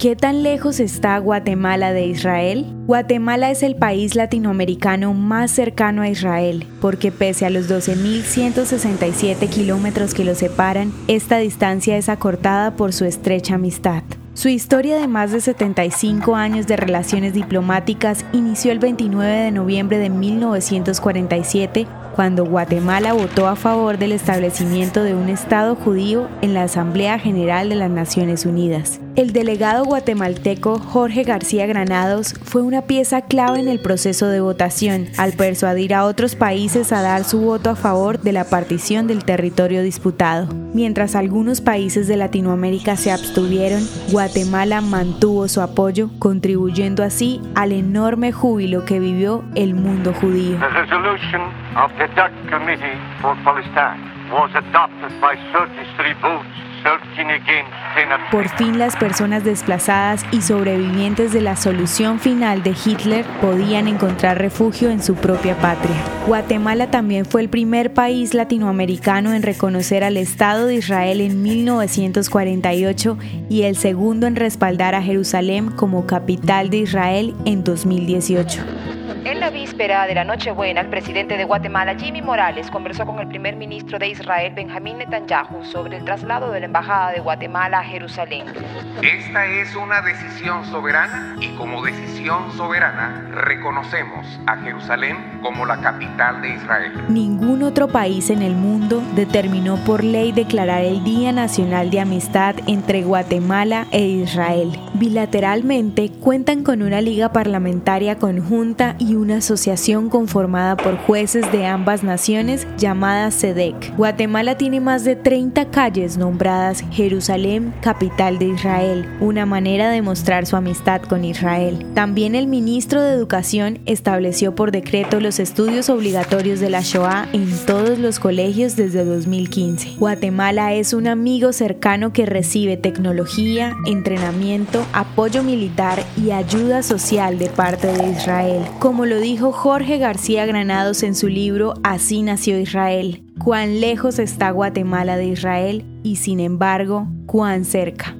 ¿Qué tan lejos está Guatemala de Israel? Guatemala es el país latinoamericano más cercano a Israel, porque pese a los 12.167 kilómetros que lo separan, esta distancia es acortada por su estrecha amistad. Su historia de más de 75 años de relaciones diplomáticas inició el 29 de noviembre de 1947 cuando Guatemala votó a favor del establecimiento de un Estado judío en la Asamblea General de las Naciones Unidas. El delegado guatemalteco Jorge García Granados fue una pieza clave en el proceso de votación, al persuadir a otros países a dar su voto a favor de la partición del territorio disputado. Mientras algunos países de Latinoamérica se abstuvieron, Guatemala mantuvo su apoyo, contribuyendo así al enorme júbilo que vivió el mundo judío. Por fin las personas desplazadas y sobrevivientes de la solución final de Hitler podían encontrar refugio en su propia patria. Guatemala también fue el primer país latinoamericano en reconocer al Estado de Israel en 1948 y el segundo en respaldar a Jerusalén como capital de Israel en 2018. En la víspera de la Nochebuena, el presidente de Guatemala, Jimmy Morales, conversó con el primer ministro de Israel, Benjamín Netanyahu, sobre el traslado de la Embajada de Guatemala a Jerusalén. Esta es una decisión soberana y como decisión soberana reconocemos a Jerusalén como la capital de Israel. Ningún otro país en el mundo determinó por ley declarar el Día Nacional de Amistad entre Guatemala e Israel. Bilateralmente cuentan con una liga parlamentaria conjunta y una asociación conformada por jueces de ambas naciones llamada SEDEC. Guatemala tiene más de 30 calles nombradas Jerusalén, capital de Israel, una manera de mostrar su amistad con Israel. También el ministro de Educación estableció por decreto los estudios obligatorios de la Shoah en todos los colegios desde 2015. Guatemala es un amigo cercano que recibe tecnología, entrenamiento, apoyo militar y ayuda social de parte de Israel. Como lo dijo Jorge García Granados en su libro Así nació Israel, cuán lejos está Guatemala de Israel y sin embargo, cuán cerca.